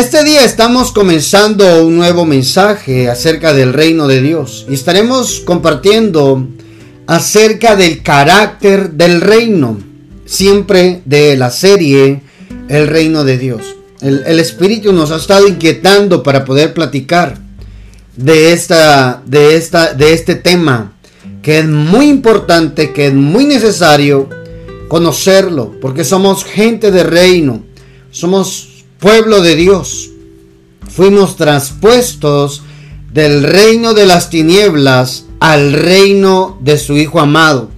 Este día estamos comenzando un nuevo mensaje acerca del reino de Dios y estaremos compartiendo acerca del carácter del reino, siempre de la serie El reino de Dios. El, Espíritu nos ha estado inquietando para poder platicar de, esta, de, esta, de este tema que es muy importante, que es muy necesario conocerlo, porque somos gente de reino, somos pueblo de Dios. Fuimos traspuestos del reino de las tinieblas al reino de su Hijo amado.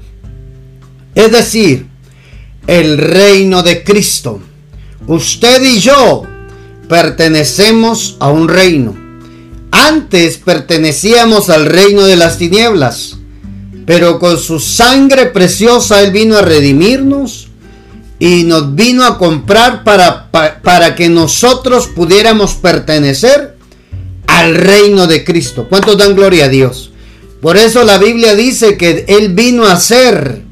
Es decir, el reino de Cristo. Usted y yo pertenecemos a un reino. Antes pertenecíamos al reino de las tinieblas, pero con su sangre preciosa Él vino a redimirnos y nos vino a comprar para, para, que nosotros pudiéramos pertenecer al reino de Cristo. ¿Cuántos dan gloria a Dios? Por eso la Biblia dice que Él vino a ser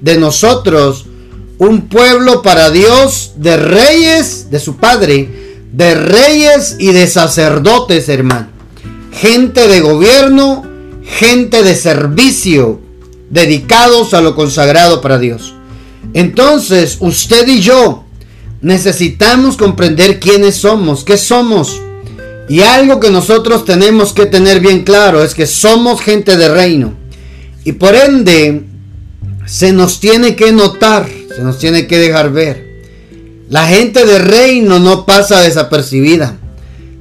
de nosotros un pueblo para Dios de reyes, de su Padre, de reyes y de sacerdotes, hermano. Gente de gobierno, gente de servicio, dedicados a lo consagrado para Dios. Entonces, usted y yo necesitamos comprender quiénes somos, qué somos. Y algo que nosotros tenemos que tener bien claro es que somos gente de reino. Y por ende, se nos tiene que notar, se nos tiene que dejar ver. La gente de reino no pasa desapercibida.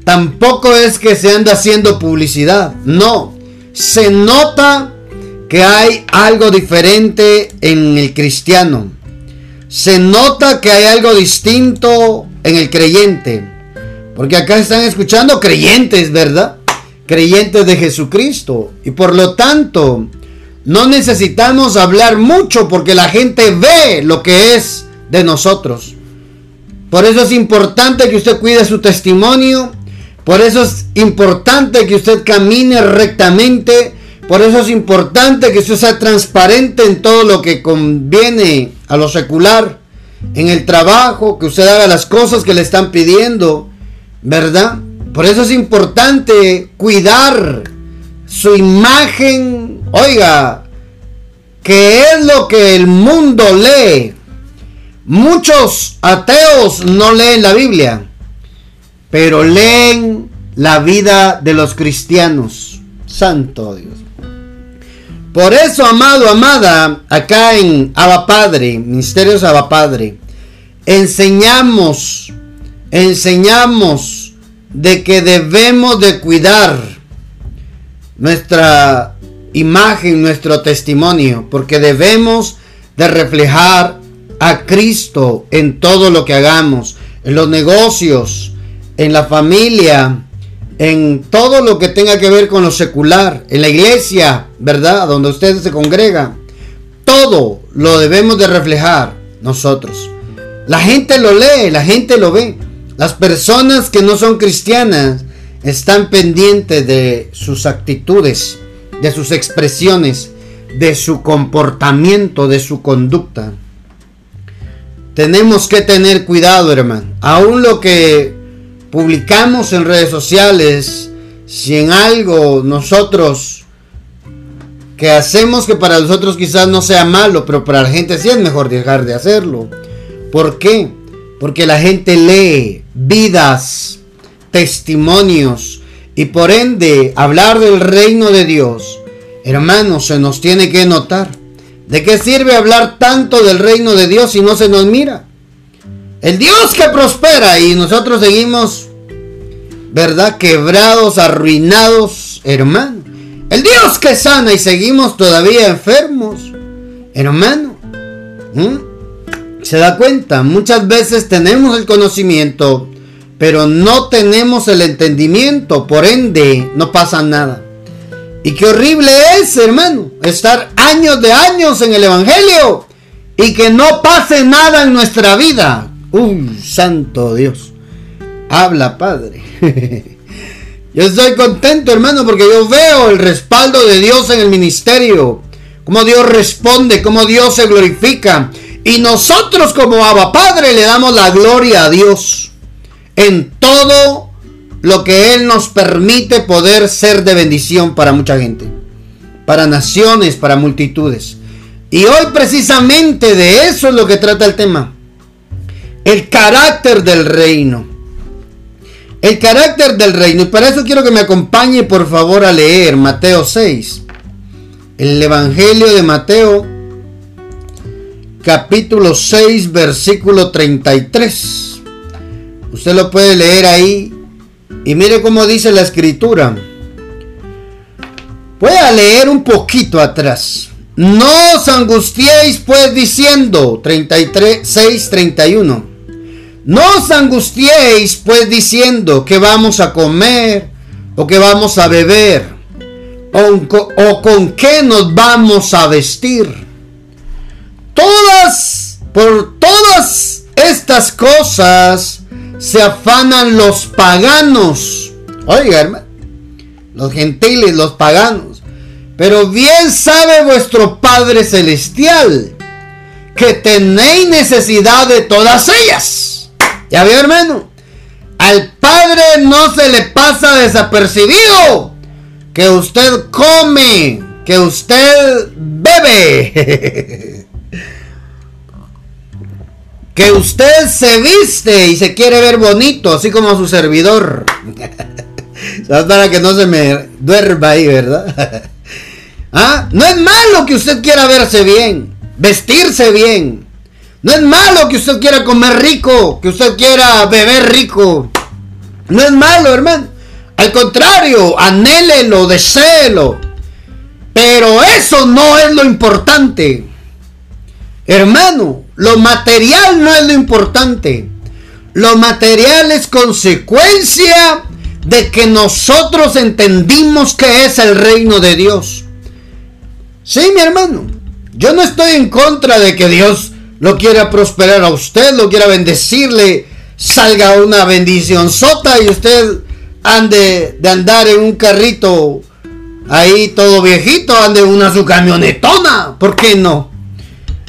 Tampoco es que se anda haciendo publicidad. No. Se nota que hay algo diferente en el cristiano. Se nota que hay algo distinto en el creyente. Porque acá están escuchando creyentes, ¿verdad? Creyentes de Jesucristo. Y por lo tanto, no necesitamos hablar mucho porque la gente ve lo que es de nosotros. Por eso es importante que usted cuide su testimonio. Por eso es importante que usted camine rectamente por eso es importante que usted sea transparente en todo lo que conviene a lo secular, en el trabajo, que usted haga las cosas que le están pidiendo, ¿verdad? Por eso es importante cuidar su imagen, oiga, que es lo que el mundo lee. Muchos ateos no leen la Biblia, pero leen la vida de los cristianos. Santo Dios. Por eso, amado, amada, acá en Abba Padre, Ministerios Abba Padre, enseñamos, enseñamos de que debemos de cuidar nuestra imagen, nuestro testimonio, porque debemos de reflejar a Cristo en todo lo que hagamos, en los negocios, en la familia, en todo lo que tenga que ver con lo secular, en la iglesia, ¿verdad? Donde usted se congrega. Todo lo debemos de reflejar nosotros. La gente lo lee, la gente lo ve. Las personas que no son cristianas están pendientes de sus actitudes, de sus expresiones, de su comportamiento, de su conducta. Tenemos que tener cuidado, hermano. Aún lo que publicamos en redes sociales, si en algo nosotros que hacemos que para nosotros quizás no sea malo, pero para la gente sí es mejor dejar de hacerlo. ¿Por qué? Porque la gente lee vidas, testimonios y por ende hablar del reino de Dios, hermanos, se nos tiene que notar. ¿De qué sirve hablar tanto del reino de Dios si no se nos mira? El Dios que prospera y nosotros seguimos, ¿verdad? Quebrados, arruinados, hermano. El Dios que sana y seguimos todavía enfermos, hermano. ¿Mm? ¿Se da cuenta? Muchas veces tenemos el conocimiento, pero no tenemos el entendimiento, por ende no pasa nada. Y qué horrible es, hermano, estar años de años en el Evangelio y que no pase nada en nuestra vida. Un santo Dios. Habla, Padre. yo estoy contento, hermano, porque yo veo el respaldo de Dios en el ministerio. Cómo Dios responde, cómo Dios se glorifica. Y nosotros como Abba Padre le damos la gloria a Dios. en todo lo que Él nos permite poder ser de bendición para mucha gente, para naciones, para multitudes. Y hoy precisamente de eso es lo que trata el tema. El carácter del reino. El carácter del reino. Y para eso quiero que me acompañe por favor a leer Mateo 6. El Evangelio de Mateo capítulo 6 versículo 33. Usted lo puede leer ahí. Y mire cómo dice la escritura. Voy a leer un poquito atrás. No os angustiéis pues diciendo 33, 6, 31. No os angustiéis pues diciendo que vamos a comer o que vamos a beber o, o con qué nos vamos a vestir. Todas, por todas estas cosas se afanan los paganos. Oiga, hermano, los gentiles, los paganos. Pero bien sabe vuestro Padre Celestial que tenéis necesidad de todas ellas. ¿Ya vio, hermano? Al Padre no se le pasa desapercibido que usted come, que usted bebe, que usted se viste y se quiere ver bonito, así como su servidor. Para que no se me duerma ahí, ¿verdad? ¿Ah? No es malo que usted quiera verse bien, vestirse bien. No es malo que usted quiera comer rico, que usted quiera beber rico. No es malo, hermano. Al contrario, anhélelo, deséelo. Pero eso no es lo importante. Hermano, lo material no es lo importante. Lo material es consecuencia de que nosotros entendimos que es el reino de Dios. Sí, mi hermano. Yo no estoy en contra de que Dios lo quiera prosperar a usted, lo quiera bendecirle, salga una bendición sota y usted ande de andar en un carrito ahí todo viejito, ande una su camionetona. ¿Por qué no?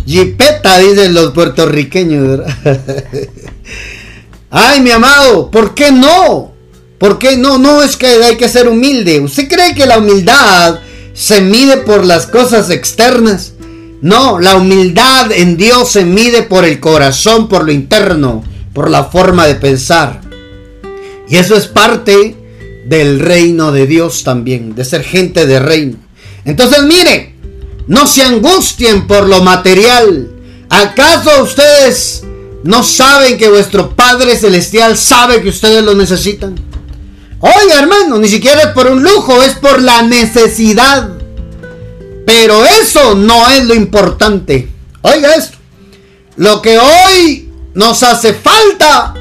Jipeta, dicen los puertorriqueños. Ay, mi amado, ¿por qué no? ¿Por qué no? No es que hay que ser humilde. ¿Usted cree que la humildad se mide por las cosas externas. No, la humildad en Dios se mide por el corazón, por lo interno, por la forma de pensar. Y eso es parte del reino de Dios también, de ser gente de reino. Entonces mire, no se angustien por lo material. ¿Acaso ustedes no saben que vuestro Padre Celestial sabe que ustedes lo necesitan? Oiga, hermano, ni siquiera es por un lujo, es por la necesidad. Pero eso no es lo importante. Oiga esto. Lo que hoy nos hace falta,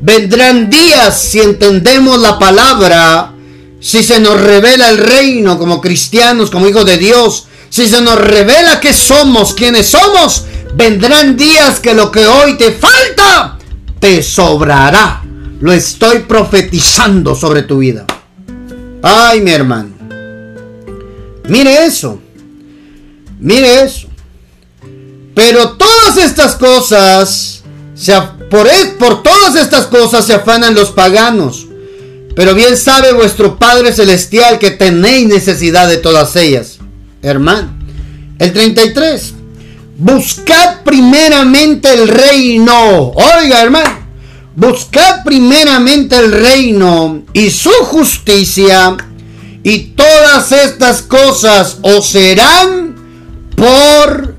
vendrán días si entendemos la palabra, si se nos revela el reino como cristianos, como hijos de Dios, si se nos revela que somos, quienes somos, vendrán días que lo que hoy te falta, te sobrará. Lo estoy profetizando sobre tu vida. Ay, mi hermano. Mire eso. Mire eso. Pero todas estas cosas, por, e, por todas estas cosas se afanan los paganos. Pero bien sabe vuestro Padre Celestial que tenéis necesidad de todas ellas. Hermano. El 33. Buscad primeramente el reino. Oiga, hermano. Buscad primeramente el reino y su justicia, y todas estas cosas os serán por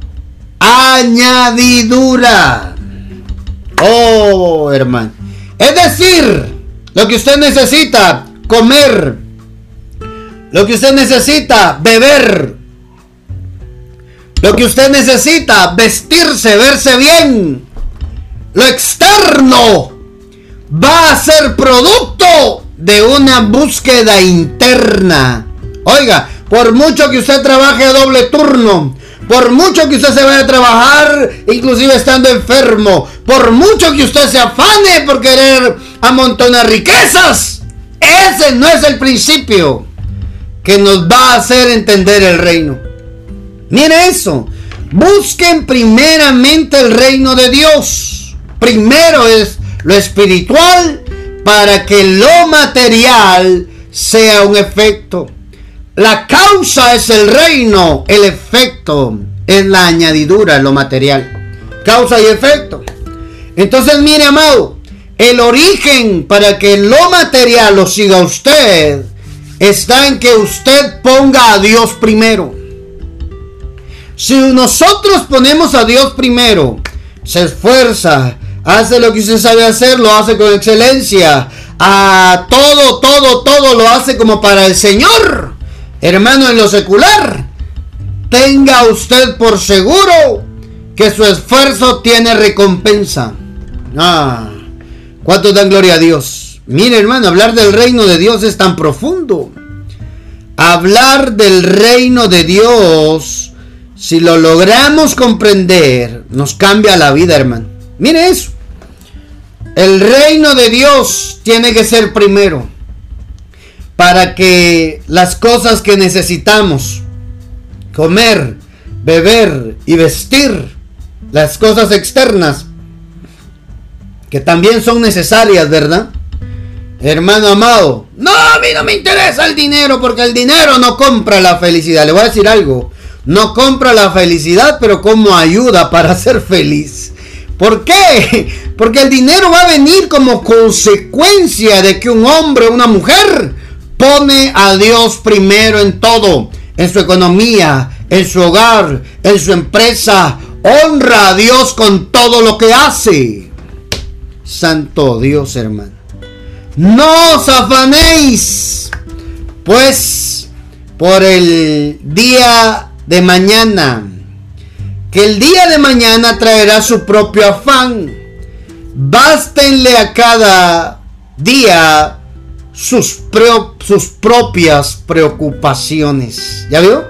añadidura. Oh, hermano. Es decir, lo que usted necesita, comer. Lo que usted necesita, beber. Lo que usted necesita, vestirse, verse bien. Lo externo va a ser producto de una búsqueda interna. Oiga, por mucho que usted trabaje a doble turno, por mucho que usted se vaya a trabajar, inclusive estando enfermo, por mucho que usted se afane por querer amontonar riquezas, ese no es el principio que nos va a hacer entender el reino. Mire eso. Busquen primeramente el reino de Dios. Primero es lo espiritual, para que lo material sea un efecto. La causa es el reino, el efecto es la añadidura, lo material. Causa y efecto. Entonces, mire, amado, el origen para que lo material lo siga usted está en que usted ponga a Dios primero. Si nosotros ponemos a Dios primero, se esfuerza, hace lo que usted sabe hacer, lo hace con excelencia, a todo, todo, todo lo hace como para el Señor. Hermano, en lo secular, tenga usted por seguro que su esfuerzo tiene recompensa. Ah, ¿cuánto dan gloria a Dios? Mire, hermano, hablar del reino de Dios es tan profundo. Hablar del reino de Dios, si lo logramos comprender, nos cambia la vida, hermano. Mire eso. El reino de Dios tiene que ser primero para que las cosas que necesitamos, comer, beber y vestir, las cosas externas, que también son necesarias, ¿verdad? Hermano amado, no, a mí no me interesa el dinero porque el dinero no compra la felicidad. Le voy a decir algo, no compra la felicidad, pero como ayuda para ser feliz. ¿Por qué? Porque el dinero va a venir como consecuencia de que un hombre o una mujer pone a Dios primero en todo, en su economía, en su hogar, en su empresa. Honra a Dios con todo lo que hace. Santo Dios, hermano. No os afanéis, pues por el día de mañana que el día de mañana traerá su propio afán. Bástenle a cada día sus, sus propias preocupaciones. ¿Ya vio?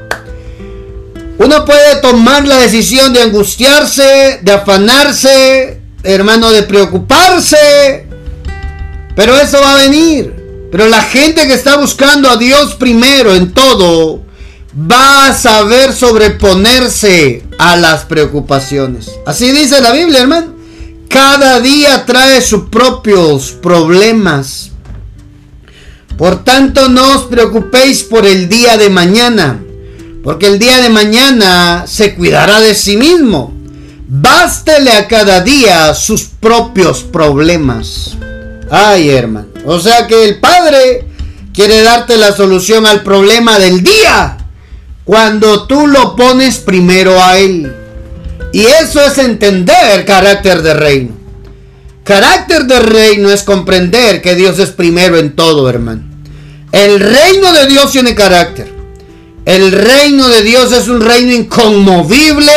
Uno puede tomar la decisión de angustiarse, de afanarse, hermano, de preocuparse, pero eso va a venir. Pero la gente que está buscando a Dios primero en todo, va a saber sobreponerse a las preocupaciones. Así dice la Biblia, hermano. Cada día trae sus propios problemas. Por tanto, no os preocupéis por el día de mañana, porque el día de mañana se cuidará de sí mismo. Bástele a cada día sus propios problemas. Ay, hermano. O sea que el Padre quiere darte la solución al problema del día cuando tú lo pones primero a Él. Y eso es entender carácter de reino. Carácter de reino es comprender que Dios es primero en todo, hermano. El reino de Dios tiene carácter. El reino de Dios es un reino inconmovible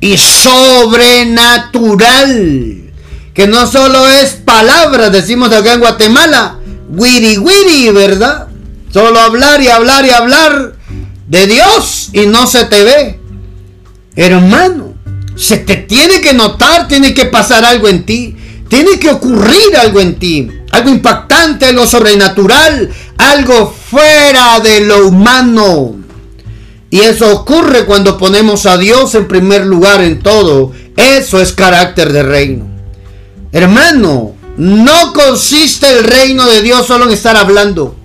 y sobrenatural. Que no solo es palabra, decimos acá en Guatemala, wiri wiri, ¿verdad? Solo hablar y hablar y hablar de Dios y no se te ve. Hermano, se te tiene que notar, tiene que pasar algo en ti, tiene que ocurrir algo en ti, algo impactante, algo sobrenatural, algo fuera de lo humano. Y eso ocurre cuando ponemos a Dios en primer lugar en todo. Eso es carácter de reino. Hermano, no consiste el reino de Dios solo en estar hablando,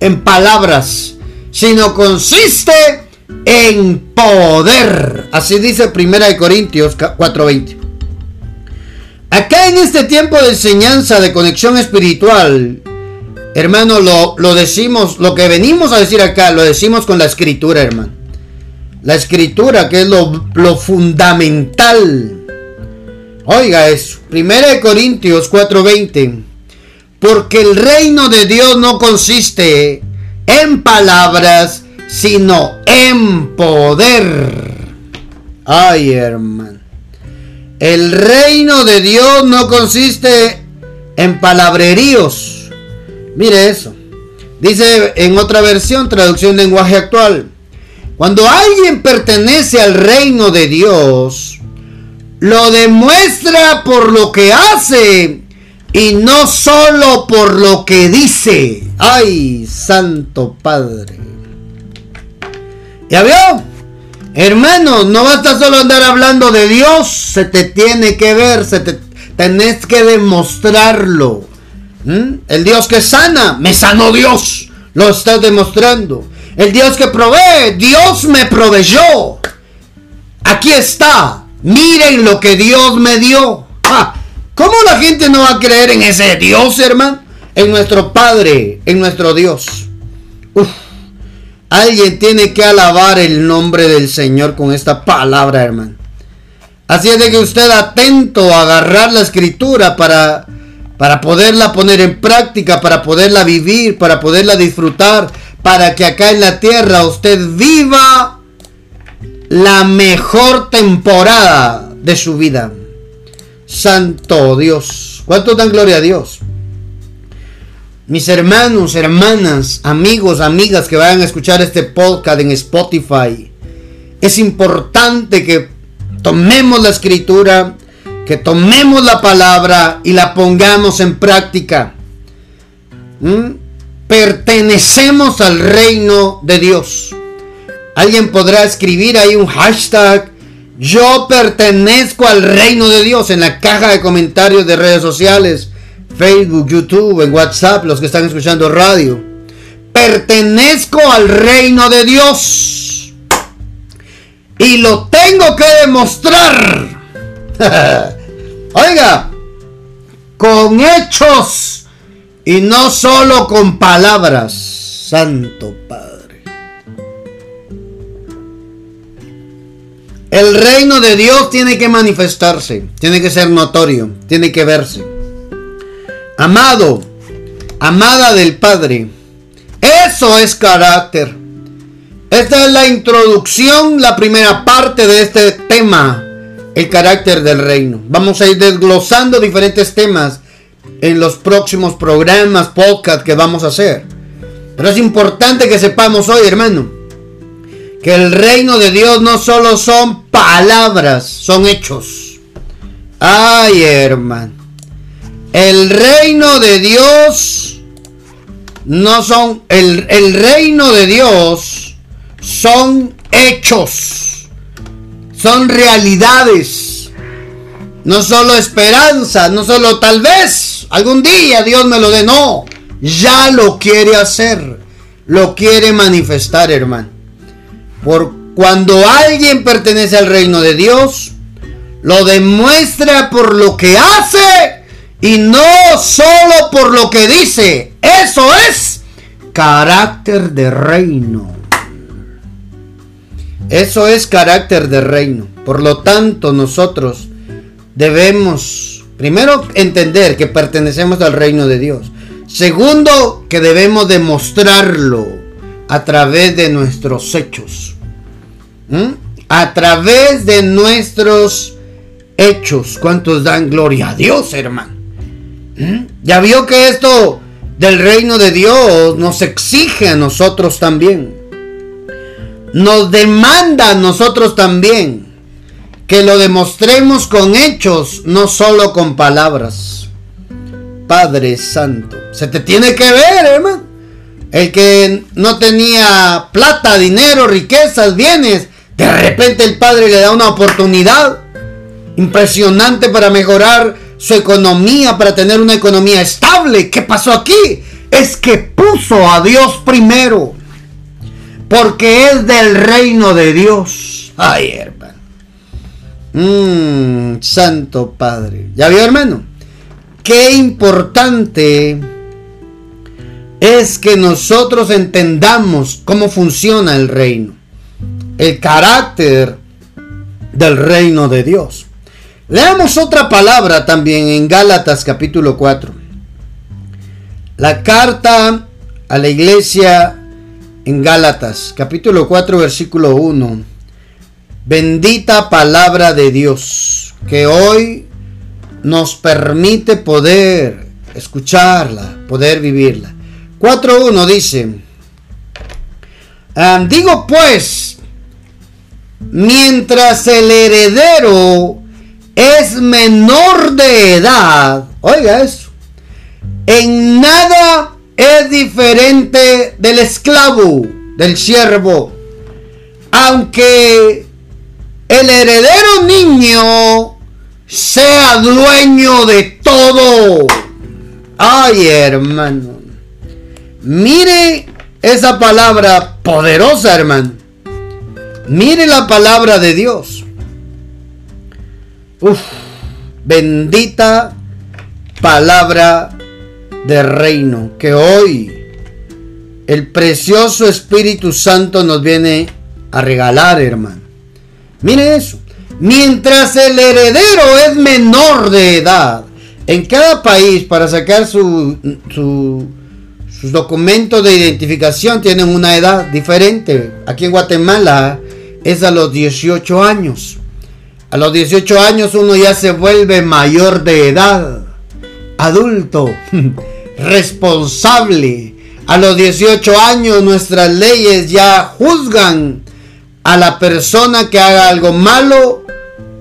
en palabras sino consiste en poder. Así dice 1 Corintios 4:20. Acá en este tiempo de enseñanza, de conexión espiritual, hermano, lo, lo decimos, lo que venimos a decir acá, lo decimos con la escritura, hermano. La escritura, que es lo, lo fundamental. Oiga eso, 1 Corintios 4:20. Porque el reino de Dios no consiste en palabras, sino en poder. Ay, hermano. El reino de Dios no consiste en palabreríos. Mire eso. Dice en otra versión, traducción lenguaje actual. Cuando alguien pertenece al reino de Dios, lo demuestra por lo que hace y no solo por lo que dice. Ay, Santo Padre. ¿Ya vio? Hermano, no basta solo andar hablando de Dios, se te tiene que ver, se te tenés que demostrarlo. ¿Mm? El Dios que sana, me sanó Dios. Lo está demostrando. El Dios que provee, Dios me proveyó. Aquí está. Miren lo que Dios me dio. ¿Cómo la gente no va a creer en ese Dios, hermano? En nuestro Padre, en nuestro Dios. Alguien tiene que alabar el nombre del Señor con esta palabra, hermano. Así es de que usted atento a agarrar la escritura para, para poderla poner en práctica, para poderla vivir, para poderla disfrutar, para que acá en la tierra usted viva la mejor temporada de su vida. Santo Dios. ¿Cuánto dan gloria a Dios? Mis hermanos, hermanas, amigos, amigas que vayan a escuchar este podcast en Spotify. Es importante que tomemos la escritura, que tomemos la palabra y la pongamos en práctica. ¿Mm? Pertenecemos al reino de Dios. Alguien podrá escribir ahí un hashtag. Yo pertenezco al reino de Dios en la caja de comentarios de redes sociales Facebook, YouTube, en WhatsApp, los que están escuchando radio. Pertenezco al reino de Dios. Y lo tengo que demostrar. Oiga, con hechos y no solo con palabras. Santo Padre. El reino de Dios tiene que manifestarse, tiene que ser notorio, tiene que verse. Amado, amada del Padre. Eso es carácter. Esta es la introducción, la primera parte de este tema, el carácter del reino. Vamos a ir desglosando diferentes temas en los próximos programas, podcast que vamos a hacer. Pero es importante que sepamos hoy, hermano, que el reino de Dios no solo son palabras, son hechos. Ay, hermano. El reino de Dios no son, el, el reino de Dios son hechos, son realidades, no solo esperanza, no solo tal vez algún día Dios me lo dé, no, ya lo quiere hacer, lo quiere manifestar, hermano. Por cuando alguien pertenece al reino de Dios, lo demuestra por lo que hace y no solo por lo que dice. Eso es carácter de reino. Eso es carácter de reino. Por lo tanto, nosotros debemos, primero, entender que pertenecemos al reino de Dios. Segundo, que debemos demostrarlo a través de nuestros hechos. ¿Mm? A través de nuestros hechos. ¿Cuántos dan gloria a Dios, hermano? ¿Mm? Ya vio que esto del reino de Dios nos exige a nosotros también. Nos demanda a nosotros también que lo demostremos con hechos, no solo con palabras. Padre Santo, se te tiene que ver, hermano. El que no tenía plata, dinero, riquezas, bienes, de repente el Padre le da una oportunidad impresionante para mejorar su economía para tener una economía estable. ¿Qué pasó aquí? Es que puso a Dios primero. Porque es del reino de Dios. Ay, hermano. Mmm, Santo Padre. ¿Ya vio, hermano? Qué importante es que nosotros entendamos cómo funciona el reino. El carácter del reino de Dios. Leamos otra palabra también en Gálatas capítulo 4. La carta a la iglesia en Gálatas capítulo 4 versículo 1. Bendita palabra de Dios que hoy nos permite poder escucharla, poder vivirla. 4.1 dice, ah, digo pues, mientras el heredero es menor de edad, oiga eso, en nada es diferente del esclavo, del siervo, aunque el heredero niño sea dueño de todo. Ay, hermano. Mire esa palabra poderosa, hermano. Mire la palabra de Dios. Uf, bendita palabra de reino que hoy el precioso Espíritu Santo nos viene a regalar, hermano. Mire eso. Mientras el heredero es menor de edad, en cada país para sacar su, sus documentos de identificación tienen una edad diferente. Aquí en Guatemala es a los 18 años. A los 18 años uno ya se vuelve mayor de edad, adulto, responsable. A los 18 años nuestras leyes ya juzgan a la persona que haga algo malo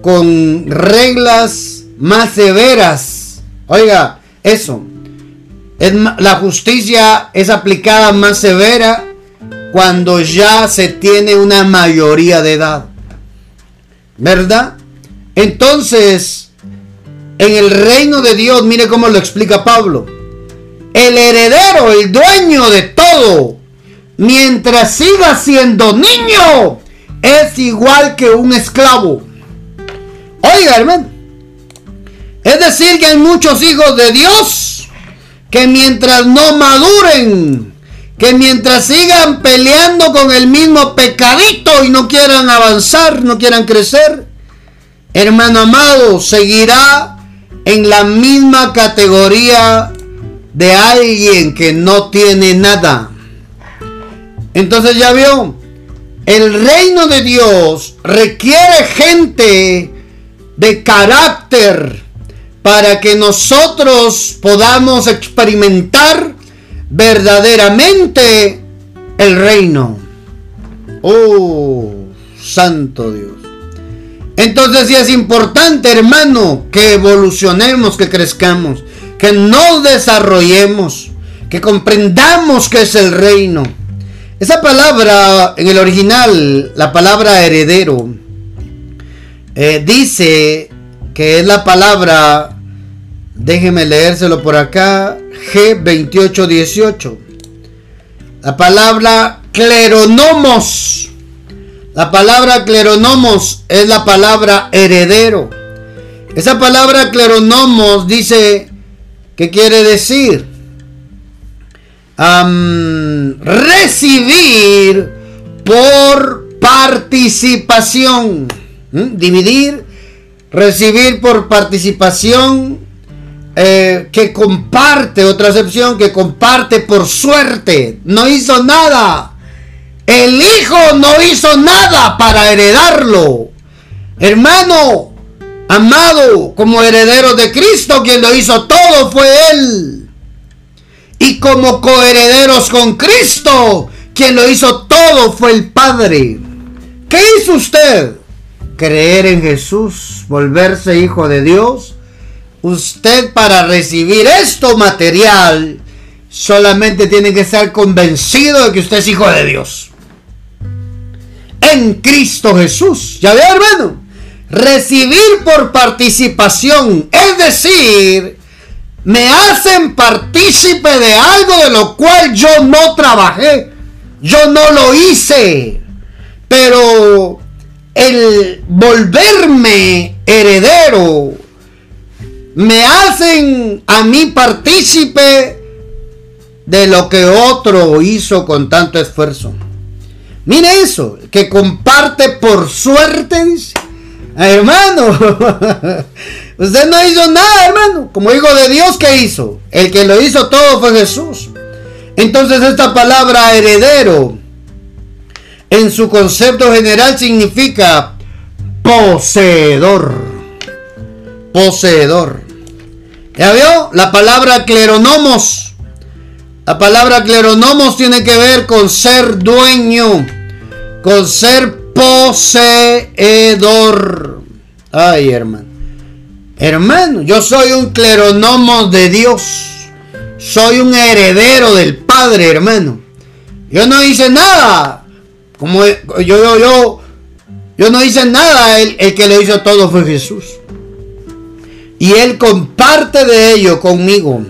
con reglas más severas. Oiga, eso. Es, la justicia es aplicada más severa cuando ya se tiene una mayoría de edad. ¿Verdad? Entonces, en el reino de Dios, mire cómo lo explica Pablo. El heredero, el dueño de todo, mientras siga siendo niño, es igual que un esclavo. Oiga, hermano. Es decir, que hay muchos hijos de Dios que mientras no maduren, que mientras sigan peleando con el mismo pecadito y no quieran avanzar, no quieran crecer, hermano amado, seguirá en la misma categoría de alguien que no tiene nada. Entonces ya vio, el reino de Dios requiere gente de carácter para que nosotros podamos experimentar verdaderamente el reino. Oh, santo Dios. Entonces sí es importante, hermano, que evolucionemos, que crezcamos, que nos desarrollemos, que comprendamos que es el reino. Esa palabra en el original, la palabra heredero, eh, dice que es la palabra, déjeme leérselo por acá, G2818. La palabra cleronomos. La palabra cleronomos es la palabra heredero. Esa palabra cleronomos dice, ¿qué quiere decir? recibir por participación. Dividir, recibir por participación, eh, que comparte, otra excepción, que comparte por suerte. No hizo nada. El hijo no hizo nada para heredarlo. Hermano, amado, como heredero de Cristo, quien lo hizo todo fue Él. Y como coherederos con Cristo, quien lo hizo todo fue el Padre. ¿Qué hizo usted? creer en Jesús, volverse hijo de Dios, usted para recibir esto material solamente tiene que estar convencido de que usted es hijo de Dios. En Cristo Jesús. ¿Ya ve, hermano? Recibir por participación, es decir, me hacen partícipe de algo de lo cual yo no trabajé, yo no lo hice, pero el volverme heredero me hacen a mí partícipe de lo que otro hizo con tanto esfuerzo. Mire eso, que comparte por suerte. Hermano, usted no hizo nada, hermano. Como hijo de Dios, ¿qué hizo? El que lo hizo todo fue Jesús. Entonces esta palabra heredero en su concepto general significa poseedor. Poseedor. ¿Ya vio? La palabra cleronomos. La palabra cleronomos tiene que ver con ser dueño, con ser poseedor. Ay, hermano. Hermano, yo soy un cleronomos de Dios. Soy un heredero del Padre, hermano. Yo no hice nada. Como yo, yo, yo, yo no hice nada, el, el que lo hizo todo fue Jesús. Y Él comparte de ello conmigo.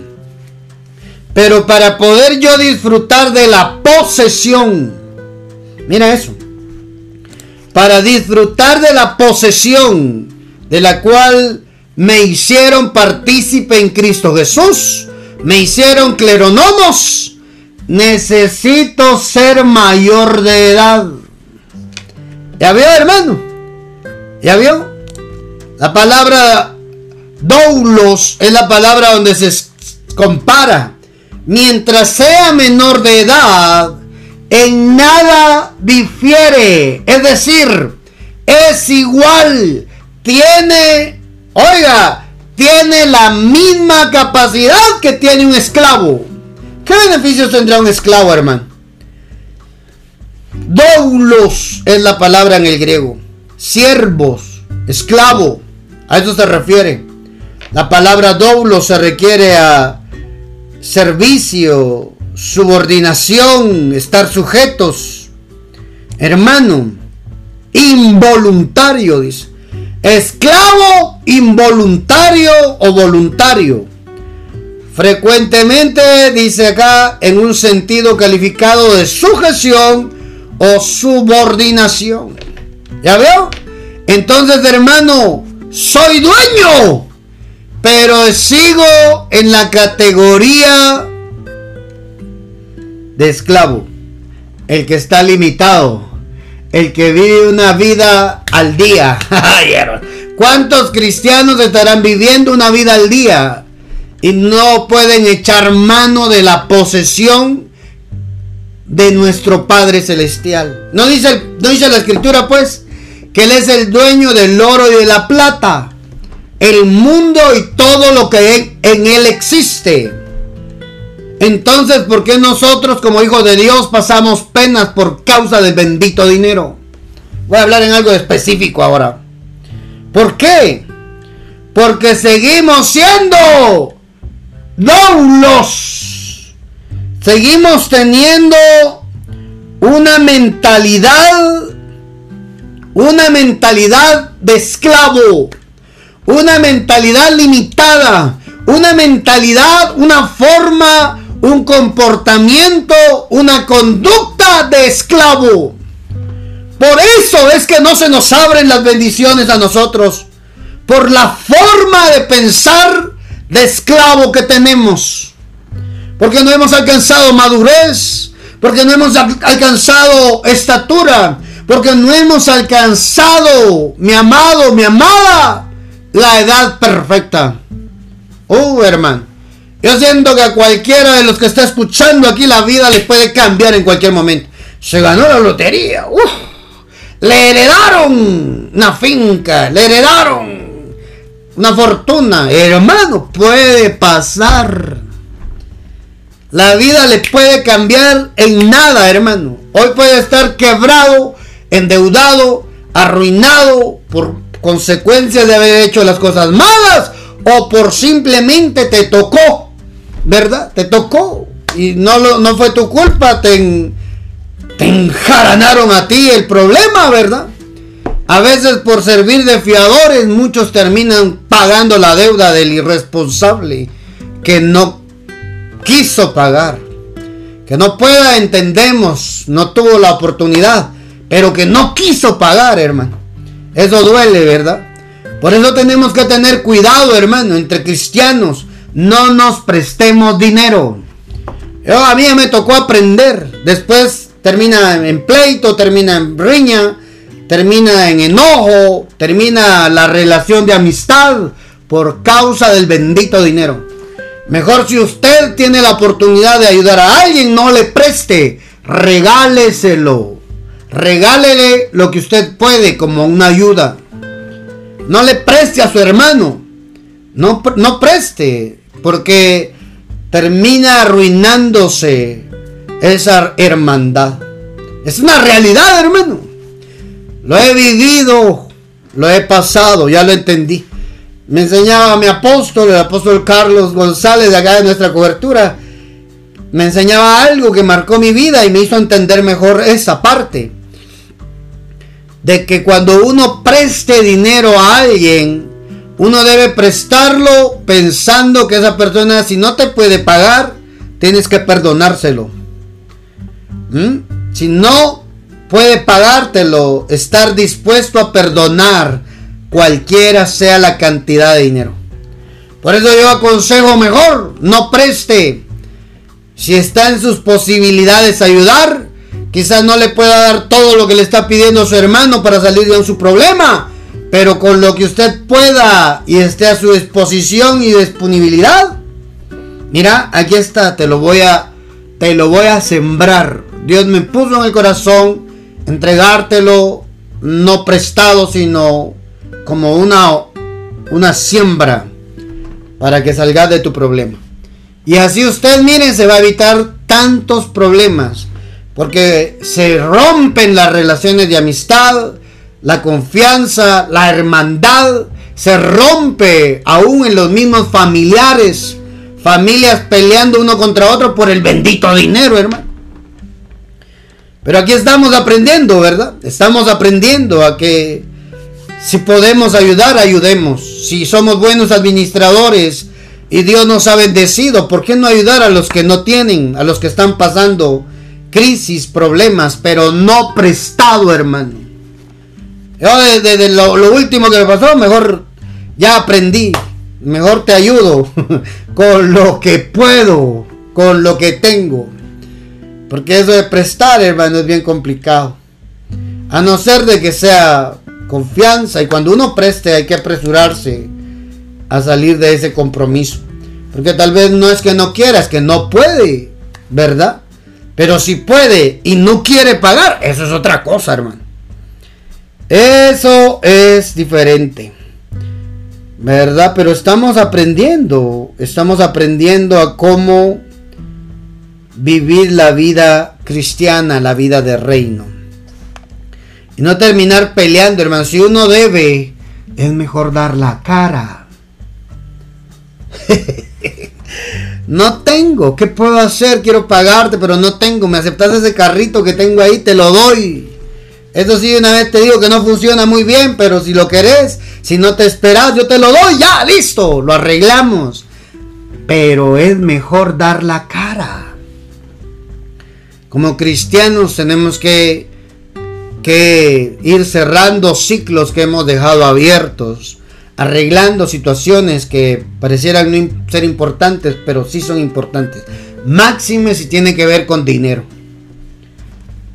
Pero para poder yo disfrutar de la posesión, mira eso, para disfrutar de la posesión de la cual me hicieron partícipe en Cristo Jesús, me hicieron cleronomos, necesito ser mayor de edad. ¿Ya vio, hermano? ¿Ya vio? La palabra doulos es la palabra donde se compara. Mientras sea menor de edad, en nada difiere. Es decir, es igual. Tiene, oiga, tiene la misma capacidad que tiene un esclavo. ¿Qué beneficios tendrá un esclavo, hermano? Doulos es la palabra en el griego. Siervos, esclavo. A eso se refiere. La palabra doulos se requiere a servicio, subordinación, estar sujetos. Hermano, involuntario, dice. Esclavo, involuntario o voluntario. Frecuentemente, dice acá, en un sentido calificado de sujeción o subordinación. ¿Ya veo? Entonces, hermano, soy dueño, pero sigo en la categoría de esclavo, el que está limitado, el que vive una vida al día. ¿Cuántos cristianos estarán viviendo una vida al día y no pueden echar mano de la posesión de nuestro Padre Celestial? ¿No dice, no dice la escritura pues que Él es el dueño del oro y de la plata? El mundo y todo lo que en Él existe. Entonces, ¿por qué nosotros como hijos de Dios pasamos penas por causa del bendito dinero? Voy a hablar en algo específico ahora. ¿Por qué? Porque seguimos siendo doulos. Seguimos teniendo una mentalidad, una mentalidad de esclavo, una mentalidad limitada, una mentalidad, una forma un comportamiento, una conducta de esclavo. Por eso es que no se nos abren las bendiciones a nosotros. Por la forma de pensar de esclavo que tenemos. Porque no hemos alcanzado madurez. Porque no hemos alcanzado estatura. Porque no hemos alcanzado, mi amado, mi amada, la edad perfecta. Oh, hermano. Yo siento que a cualquiera de los que está escuchando aquí la vida le puede cambiar en cualquier momento. Se ganó la lotería. le heredaron una finca. Le heredaron una fortuna. Hermano, puede pasar. La vida le puede cambiar en nada, hermano. Hoy puede estar quebrado, endeudado, arruinado por consecuencias de haber hecho las cosas malas o por simplemente te tocó ¿verdad? Te tocó y no, no fue tu culpa, te, te enjaranaron a ti el problema, ¿verdad? A veces por servir de fiadores muchos terminan pagando la deuda del irresponsable que no quiso pagar. Que no pueda, entendemos, no tuvo la oportunidad, pero que no quiso pagar, hermano. Eso duele, ¿verdad? Por eso tenemos que tener cuidado, hermano, entre cristianos no nos prestemos dinero. Yo, a mí me tocó aprender. Después termina en pleito, termina en riña, termina en enojo, termina la relación de amistad por causa del bendito dinero. Mejor si usted tiene la oportunidad de ayudar a alguien, no le preste, regáleselo. Regálele lo que usted puede como una ayuda. No le preste a su hermano. No, no preste porque termina arruinándose esa hermandad. Es una realidad, hermano. Lo he vivido, lo he pasado, ya lo entendí. Me enseñaba mi apóstol, el apóstol Carlos González de acá de nuestra cobertura. Me enseñaba algo que marcó mi vida y me hizo entender mejor esa parte. De que cuando uno preste dinero a alguien, uno debe prestarlo pensando que esa persona si no te puede pagar, tienes que perdonárselo. ¿Mm? Si no puede pagártelo, estar dispuesto a perdonar cualquiera sea la cantidad de dinero. Por eso yo aconsejo mejor, no preste. Si está en sus posibilidades ayudar, quizás no le pueda dar todo lo que le está pidiendo su hermano para salir de su problema. Pero con lo que usted pueda y esté a su disposición y disponibilidad, mira, aquí está, te lo voy a te lo voy a sembrar. Dios me puso en el corazón entregártelo no prestado, sino como una una siembra para que salgas de tu problema. Y así usted, miren, se va a evitar tantos problemas. Porque se rompen las relaciones de amistad, la confianza, la hermandad. Se rompe aún en los mismos familiares. Familias peleando uno contra otro por el bendito dinero, hermano. Pero aquí estamos aprendiendo, ¿verdad? Estamos aprendiendo a que si podemos ayudar, ayudemos. Si somos buenos administradores y Dios nos ha bendecido, ¿por qué no ayudar a los que no tienen, a los que están pasando crisis, problemas, pero no prestado, hermano? Yo desde, lo, último que me pasó, mejor ya aprendí, mejor te ayudo con lo que puedo, con lo que tengo. Porque eso de prestar, hermano, es bien complicado. A no ser de que sea confianza y cuando uno preste hay que apresurarse a salir de ese compromiso. Porque tal vez no es que no quiera, es que no puede, ¿verdad? Pero si puede y no quiere pagar, eso es otra cosa, hermano. Eso es diferente. ¿Verdad? Pero estamos aprendiendo, estamos aprendiendo a cómo vivir la vida cristiana, la vida de reino. Y no terminar peleando, hermano. Si uno debe, es mejor dar la cara. no tengo. ¿Qué puedo hacer? Quiero pagarte, pero no tengo. Me aceptas ese carrito que tengo ahí, te lo doy. Eso sí, una vez te digo que no funciona muy bien, pero si lo querés, si no te esperas, yo te lo doy, ya, listo, lo arreglamos. Pero es mejor dar la cara. Como cristianos tenemos que que ir cerrando ciclos que hemos dejado abiertos, arreglando situaciones que parecieran no ser importantes, pero sí son importantes. Máxime si tiene que ver con dinero.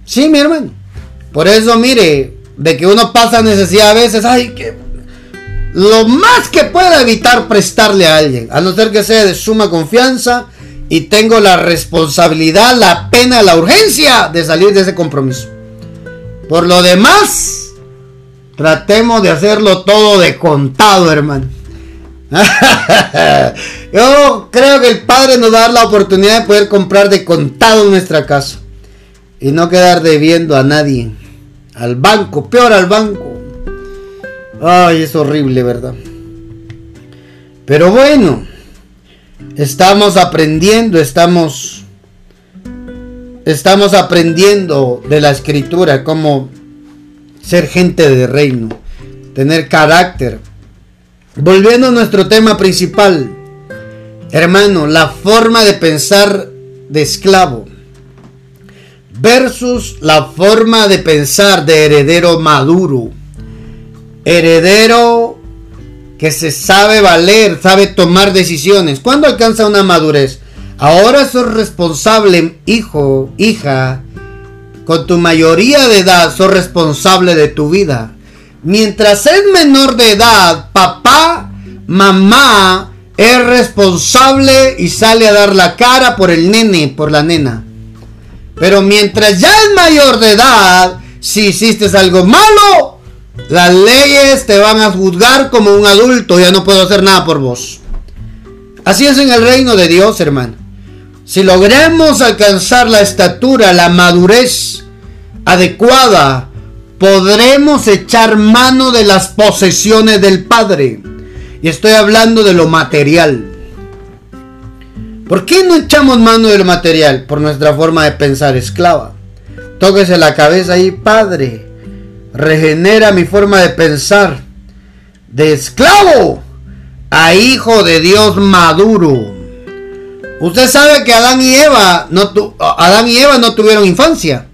Sí, mi hermano. Por eso, mire, de que uno pasa necesidad a veces, ay, que lo más que pueda evitar prestarle a alguien, a no ser que sea de suma confianza y tengo la responsabilidad, la pena, la urgencia de salir de ese compromiso. Por lo demás, tratemos de hacerlo todo de contado, hermano. Yo creo que el Padre nos da la oportunidad de poder comprar de contado nuestra casa. Y no quedar debiendo a nadie. Al banco, peor al banco. Ay, es horrible, ¿verdad? Pero bueno, estamos aprendiendo, estamos estamos aprendiendo de la escritura cómo ser gente de reino, tener carácter. Volviendo a nuestro tema principal, hermano, la forma de pensar de esclavo versus la forma de pensar de heredero maduro. Heredero que se sabe valer, sabe tomar decisiones. ¿Cuándo alcanza una madurez? Ahora sos responsable, hijo, hija. Con tu mayoría de edad sos responsable de tu vida. Mientras es menor de edad, papá, mamá es responsable y sale a dar la cara por el nene, por la nena. Pero mientras ya es mayor de edad, si hiciste algo malo, las leyes te van a juzgar como un adulto, ya no puedo hacer nada por vos. Así es en el reino de Dios, hermano. Si logramos alcanzar la estatura, la madurez adecuada, podremos echar mano de las posesiones del Padre. Y estoy hablando de lo material. ¿Por qué no echamos mano de lo material? Por nuestra forma de pensar esclava. Tóquese la cabeza ahí, Padre. Regenera mi forma de pensar. De esclavo a hijo de Dios maduro Usted sabe que Adán y Eva no Adán y Eva no tuvieron infancia.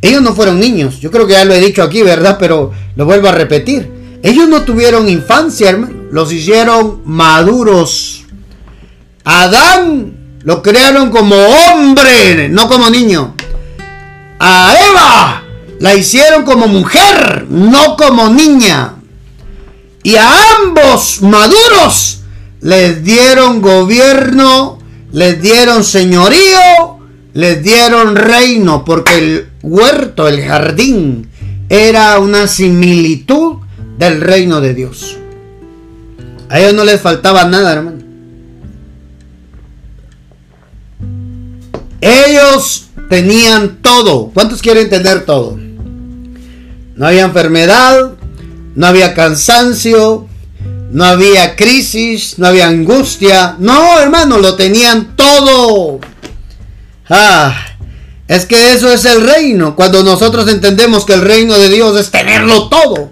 Ellos no fueron niños. Yo creo que ya lo he dicho aquí, ¿verdad? Pero lo vuelvo a repetir. Ellos no tuvieron infancia, hermano. Los hicieron maduros. Adán lo crearon como hombre, no como niño. A Eva la hicieron como mujer, no como niña. Y a ambos maduros les dieron gobierno, les dieron señorío, les dieron reino, porque el huerto, el jardín, era una similitud del reino de Dios. A ellos no les faltaba nada, hermano. Tenían todo. ¿Cuántos quieren tener todo? No había enfermedad, no había cansancio, no había crisis, no había angustia. No, hermano, lo tenían todo. Ah, es que eso es el reino. Cuando nosotros entendemos que el reino de Dios es tenerlo todo.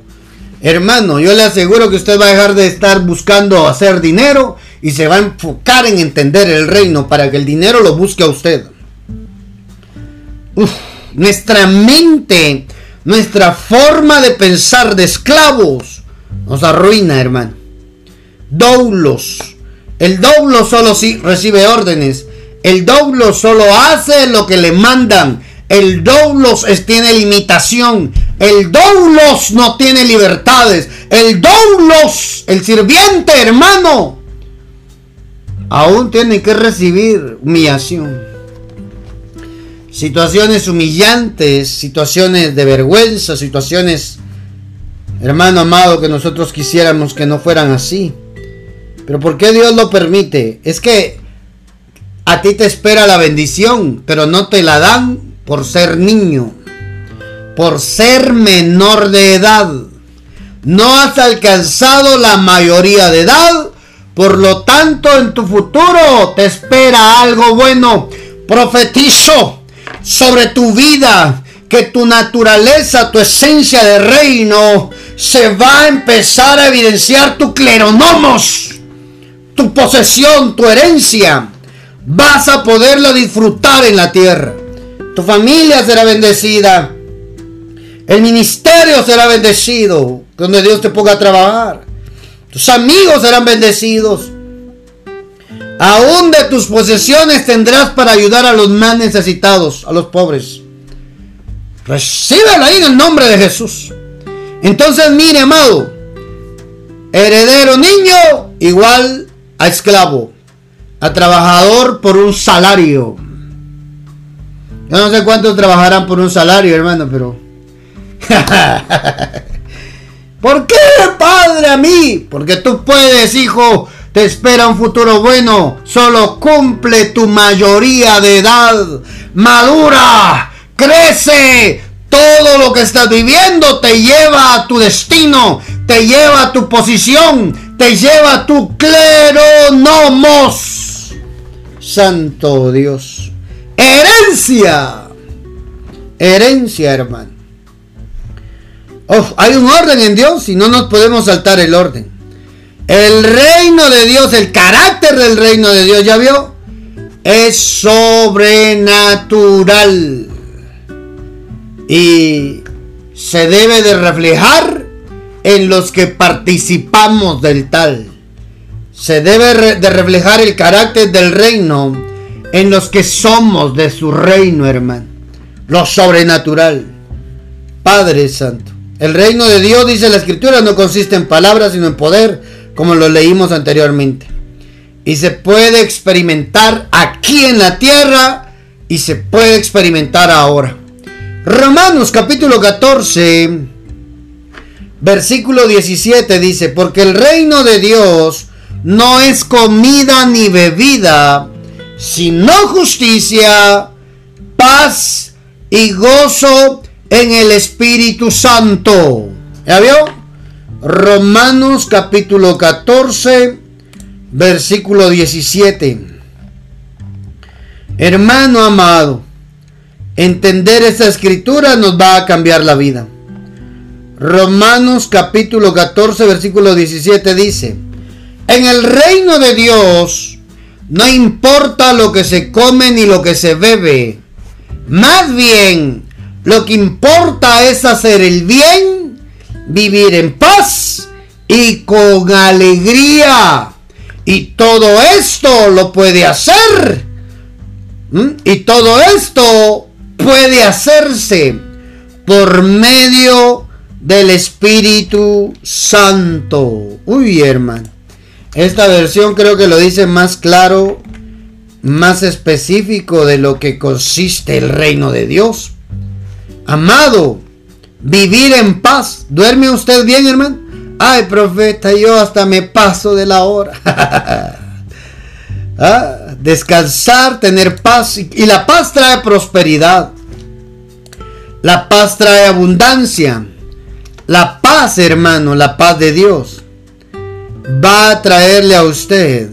Hermano, yo le aseguro que usted va a dejar de estar buscando hacer dinero y se va a enfocar en entender el reino para que el dinero lo busque a usted. Nuestra mente, nuestra forma de pensar de esclavos nos arruina, hermano. Doulos. El doulo solo recibe órdenes. El doulo solo hace lo que le mandan. El doulos tiene limitación. El doulos no tiene libertades. El doulos, el sirviente, hermano, aún tiene que recibir humillación. Situaciones humillantes, situaciones de vergüenza, situaciones, hermano amado, que nosotros quisiéramos que no fueran así. Pero ¿por qué Dios lo permite? Es que a ti te espera la bendición, pero no te la dan por ser niño, por ser menor de edad. No has alcanzado la mayoría de edad, por lo tanto en tu futuro te espera algo bueno. Profetizo sobre tu vida que tu naturaleza, tu esencia de reino, se va a empezar a evidenciar tu cleronomos tu posesión, tu herencia, vas a poderla disfrutar en la tierra. Tu familia será bendecida. El ministerio será bendecido, donde Dios te ponga a trabajar. Tus amigos serán bendecidos. Aún de tus posesiones tendrás para ayudar a los más necesitados, a los pobres. Recíbelo ahí en el nombre de Jesús. Entonces, mire, amado, heredero niño igual a esclavo, a trabajador por un salario. Yo no sé cuántos trabajarán por un salario, hermano, pero... ¿Por qué, padre, a mí? Porque tú puedes, hijo. Te espera un futuro bueno. Solo cumple tu mayoría de edad. Madura. Crece. Todo lo que estás viviendo te lleva a tu destino. Te lleva a tu posición te lleva tu cleronomos. Santo Dios. Herencia. Herencia, hermano. hay un orden en Dios y no nos podemos saltar el orden. El reino de Dios, el carácter del reino de Dios, ¿ya vio? Es sobrenatural. Y se debe de reflejar en los que participamos del tal. Se debe de reflejar el carácter del reino en los que somos de su reino, hermano. Lo sobrenatural. Padre Santo. El reino de Dios, dice la escritura, no consiste en palabras, sino en poder, como lo leímos anteriormente. Y se puede experimentar aquí en la tierra y se puede experimentar ahora. Romanos capítulo 14 Versículo 17 dice, porque el reino de Dios no es comida ni bebida, sino justicia, paz y gozo en el Espíritu Santo. ¿Ya vio? Romanos capítulo 14, versículo 17. Hermano amado, entender esta escritura nos va a cambiar la vida. Romanos capítulo 14 versículo 17 dice, en el reino de Dios no importa lo que se come ni lo que se bebe. Más bien, lo que importa es hacer el bien, vivir en paz y con alegría. Y todo esto lo puede hacer. Y todo esto puede hacerse por medio del Espíritu Santo. Uy, hermano. Esta versión creo que lo dice más claro, más específico de lo que consiste el reino de Dios. Amado, vivir en paz. ¿Duerme usted bien, hermano? Ay, profeta, yo hasta me paso de la hora. Ah, descansar, tener paz. Y la paz trae prosperidad. La paz trae abundancia. La paz, hermano, la paz de Dios va a traerle a usted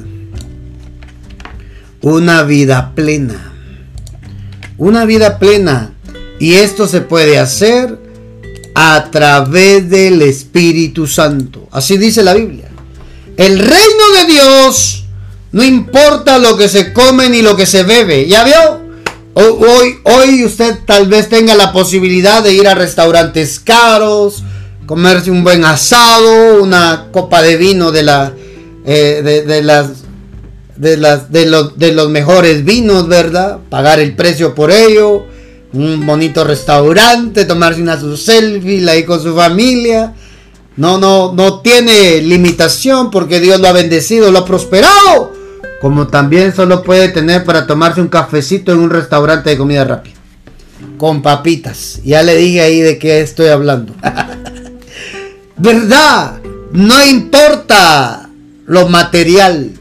una vida plena. Una vida plena. Y esto se puede hacer a través del Espíritu Santo. Así dice la Biblia. El reino de Dios no importa lo que se come ni lo que se bebe. ¿Ya vio? Hoy, hoy usted tal vez tenga la posibilidad de ir a restaurantes caros, comerse un buen asado, una copa de vino de eh, de, las de las de los, de los mejores vinos, ¿verdad? Pagar el precio por ello, un bonito restaurante, tomarse una su selfie ahí con su familia. No, no, no tiene limitación porque Dios lo ha bendecido, lo ha prosperado. Como también solo puede tener para tomarse un cafecito en un restaurante de comida rápida. Con papitas. Ya le dije ahí de qué estoy hablando. ¿Verdad? No importa lo material.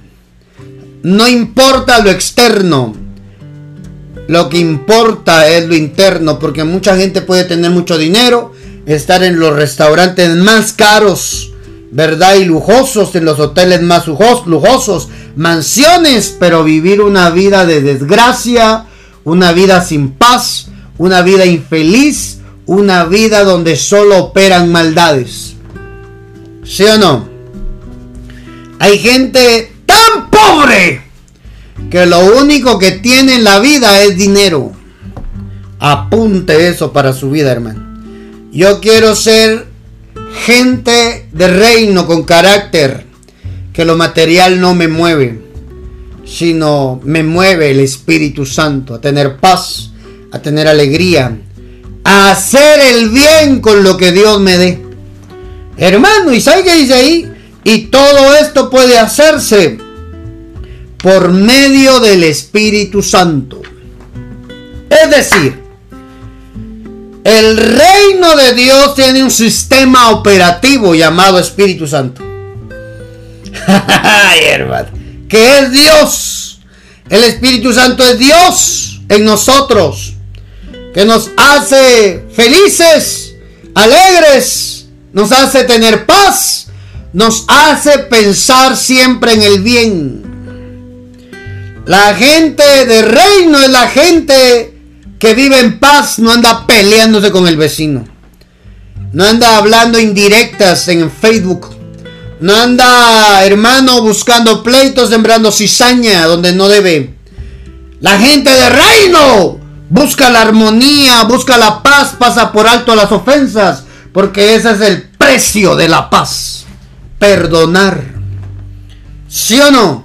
No importa lo externo. Lo que importa es lo interno. Porque mucha gente puede tener mucho dinero. Estar en los restaurantes más caros. ¿Verdad? Y lujosos. En los hoteles más lujosos. Mansiones. Pero vivir una vida de desgracia. Una vida sin paz. Una vida infeliz. Una vida donde solo operan maldades. ¿Sí o no? Hay gente tan pobre que lo único que tiene en la vida es dinero. Apunte eso para su vida, hermano. Yo quiero ser gente de reino con carácter. Que lo material no me mueve, sino me mueve el Espíritu Santo a tener paz, a tener alegría, a hacer el bien con lo que Dios me dé. Hermano, ¿y sabe qué dice ahí? Y todo esto puede hacerse por medio del Espíritu Santo. Es decir, el reino de Dios tiene un sistema operativo llamado Espíritu Santo. que es Dios. El Espíritu Santo es Dios en nosotros, que nos hace felices, alegres, nos hace tener paz, nos hace pensar siempre en el bien. La gente de reino es la gente que vive en paz, no anda peleándose con el vecino. No anda hablando indirectas en Facebook. No anda, hermano, buscando pleitos, sembrando cizaña donde no debe. La gente de reino busca la armonía, busca la paz, pasa por alto las ofensas, porque ese es el precio de la paz. Perdonar. ¿Sí o no?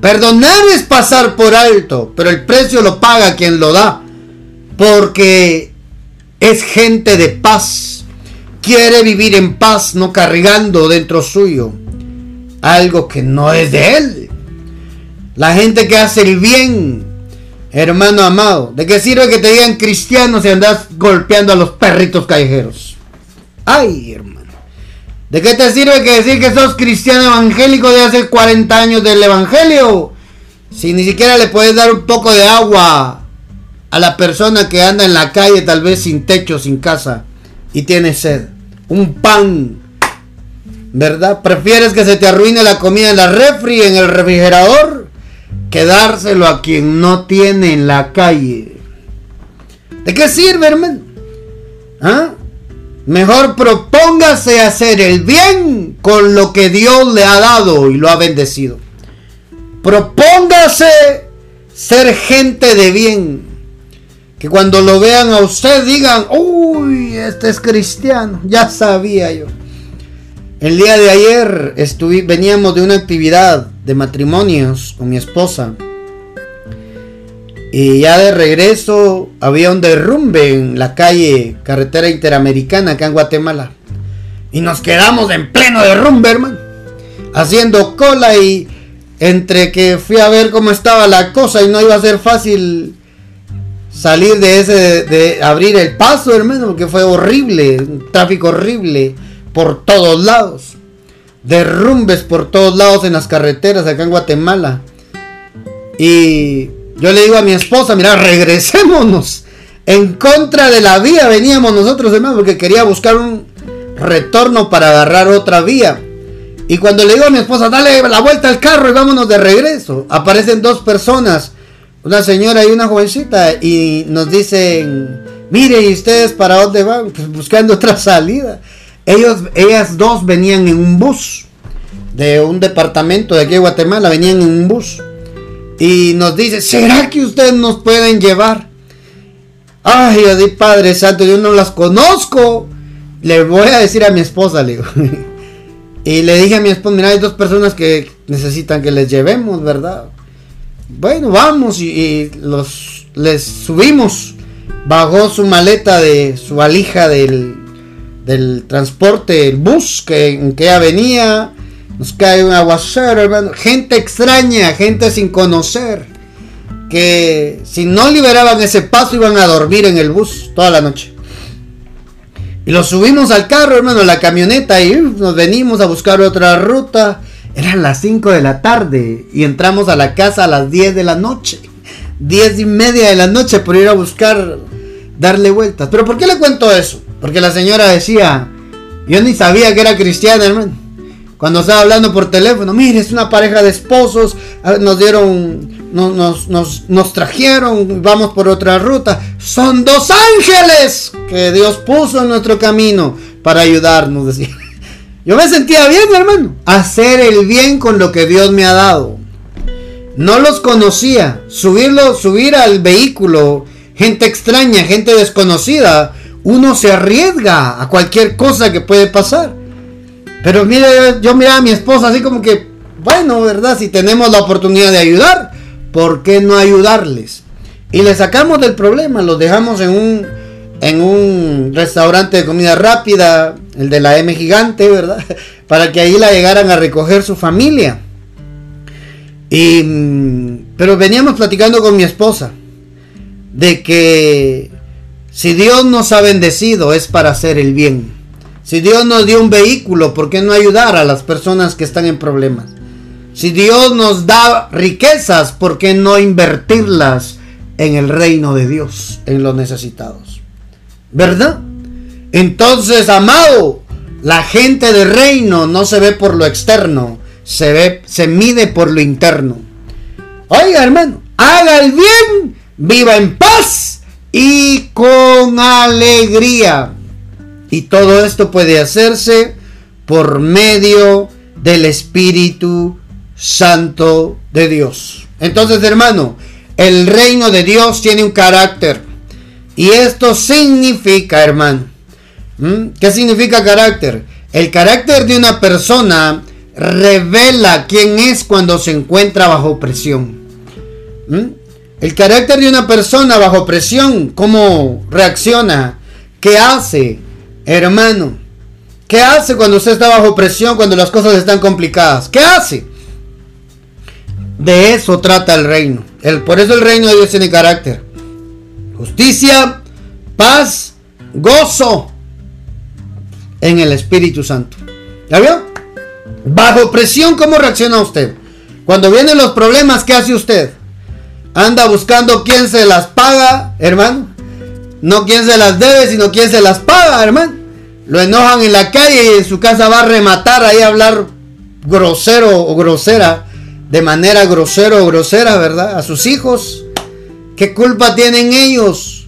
Perdonar es pasar por alto, pero el precio lo paga quien lo da. Porque es gente de paz. Quiere vivir en paz, no cargando dentro suyo algo que no es de él. La gente que hace el bien, hermano amado, ¿de qué sirve que te digan cristianos si andas golpeando a los perritos callejeros? Ay, hermano. ¿De qué te sirve que decir que sos cristiano evangélico de hace 40 años del evangelio? Si ni siquiera le puedes dar un poco de agua a la persona que anda en la calle, tal vez sin techo, sin casa, y tiene sed. Un pan. ¿Verdad? ¿Prefieres que se te arruine la comida en la refri, en el refrigerador, que dárselo a quien no tiene en la calle? ¿De qué sirve, hermano? ¿Ah? Mejor propóngase hacer el bien con lo que Dios le ha dado y lo ha bendecido. Propóngase ser gente de bien. Que cuando lo vean a usted digan, uy, este es cristiano. Ya sabía yo. El día de ayer veníamos de una actividad de matrimonios con mi esposa. Y ya de regreso había un derrumbe en la calle carretera interamericana acá en Guatemala. Y nos quedamos en pleno derrumbe, hermano. Haciendo cola y entre que fui a ver cómo estaba la cosa y no iba a ser fácil salir de ese, de, abrir el paso, hermano, porque fue horrible, un tráfico horrible por todos lados. Derrumbes por todos lados en las carreteras acá en Guatemala. Y yo le digo a mi esposa, mira, regresémonos. En contra de la vía veníamos nosotros, hermano, porque quería buscar un retorno para agarrar otra vía. Y cuando le digo a mi esposa, dale la vuelta al carro y vámonos de regreso, aparecen dos personas, una señora y una jovencita, y nos dicen, mire, ¿y ustedes para dónde van? Pues buscando otra salida. Ellos, ellas dos venían en un bus de un departamento de aquí de Guatemala, venían en un bus. Y nos dice, ¿será que ustedes nos pueden llevar? Ay, yo Padre Santo, yo no las conozco. Le voy a decir a mi esposa, le digo. Y le dije a mi esposa, mira, hay dos personas que necesitan que les llevemos, ¿verdad? Bueno, vamos y, los les subimos. Bajó su maleta de su valija del, del transporte, el bus que, en que ella venía. Nos cae un aguacero, hermano. Gente extraña, gente sin conocer. Que si no liberaban ese paso iban a dormir en el bus toda la noche. Y lo subimos al carro, hermano, la camioneta, y nos venimos a buscar otra ruta. Eran las 5 de la tarde y entramos a la casa a las 10 de la noche. 10 y media de la noche por ir a buscar darle vueltas. Pero ¿por qué le cuento eso? Porque la señora decía, yo ni sabía que era cristiana, hermano. Cuando estaba hablando por teléfono, mire, es una pareja de esposos, ah, nos dieron, nos, nos, nos, trajeron, vamos por otra ruta. Son dos ángeles que Dios puso en nuestro camino para ayudarnos, decía. Yo me sentía bien, hermano. Hacer el bien con lo que Dios me ha dado. No los conocía. Subirlo, subir al vehículo, gente extraña, gente desconocida. Uno se arriesga a cualquier cosa que puede pasar. Pero mire, yo miraba a mi esposa así como que, bueno, ¿verdad? Si tenemos la oportunidad de ayudar, ¿por qué no ayudarles? Y le sacamos del problema, los dejamos en un, en un restaurante de comida rápida, el de la M gigante, ¿verdad? Para que ahí la llegaran a recoger su familia. Y, pero veníamos platicando con mi esposa de que si Dios nos ha bendecido es para hacer el bien. Si Dios nos dio un vehículo, ¿por qué no ayudar a las personas que están en problemas? Si Dios nos da riquezas, ¿por qué no invertirlas en el reino de Dios, en los necesitados? ¿Verdad? Entonces, amado, la gente de reino no se ve por lo externo, se ve, se mide por lo interno. Oiga, hermano, haga el bien, viva en paz y con alegría. Y todo esto puede hacerse por medio del Espíritu Santo de Dios. Entonces, hermano, el reino de Dios tiene un carácter. Y esto significa, hermano, ¿qué significa carácter? El carácter de una persona revela quién es cuando se encuentra bajo presión. El carácter de una persona bajo presión, cómo reacciona, qué hace, Hermano, ¿qué hace cuando usted está bajo presión, cuando las cosas están complicadas? ¿Qué hace? De eso trata el reino. El, por eso el reino de Dios tiene carácter. Justicia, paz, gozo en el Espíritu Santo. ¿Ya vio? Bajo presión, ¿cómo reacciona usted? Cuando vienen los problemas, ¿qué hace usted? Anda buscando quién se las paga, hermano. No quién se las debe, sino quién se las paga, hermano. Lo enojan en la calle y en su casa va a rematar ahí a hablar grosero o grosera, de manera grosero o grosera, ¿verdad? A sus hijos. ¿Qué culpa tienen ellos?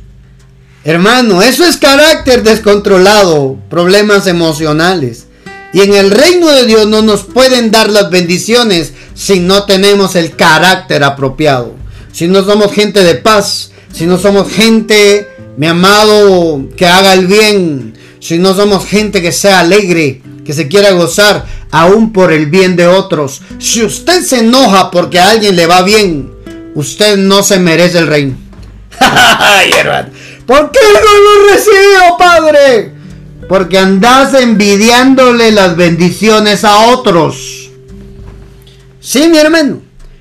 Hermano, eso es carácter descontrolado, problemas emocionales. Y en el reino de Dios no nos pueden dar las bendiciones si no tenemos el carácter apropiado. Si no somos gente de paz, si no somos gente, mi amado, que haga el bien, si no somos gente que sea alegre, que se quiera gozar, aún por el bien de otros. Si usted se enoja porque a alguien le va bien, usted no se merece el reino. ¿Por qué no lo recibo, Padre? Porque andas envidiándole las bendiciones a otros. Sí, mi hermano.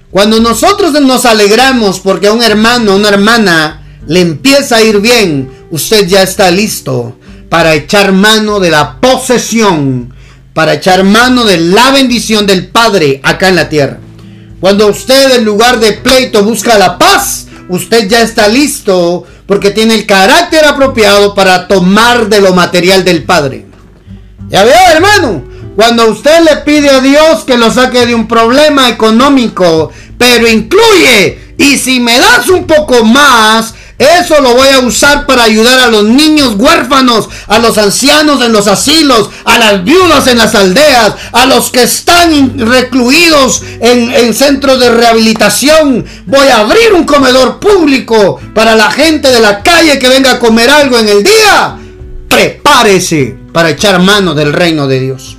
Cuando nosotros nos alegramos porque a un hermano, una hermana le empieza a ir bien, usted ya está listo para echar mano de la posesión, para echar mano de la bendición del Padre acá en la tierra. Cuando usted en lugar de pleito busca la paz, usted ya está listo porque tiene el carácter apropiado para tomar de lo material del Padre. Ya veo, hermano, cuando usted le pide a Dios que lo saque de un problema económico, pero incluye, y si me das un poco más, eso lo voy a usar para ayudar a los niños huérfanos, a los ancianos en los asilos, a las viudas en las aldeas, a los que están recluidos en, centros de rehabilitación. Voy a abrir un comedor público para la gente de la calle que venga a comer algo en el día. Prepárese para echar mano del reino de Dios.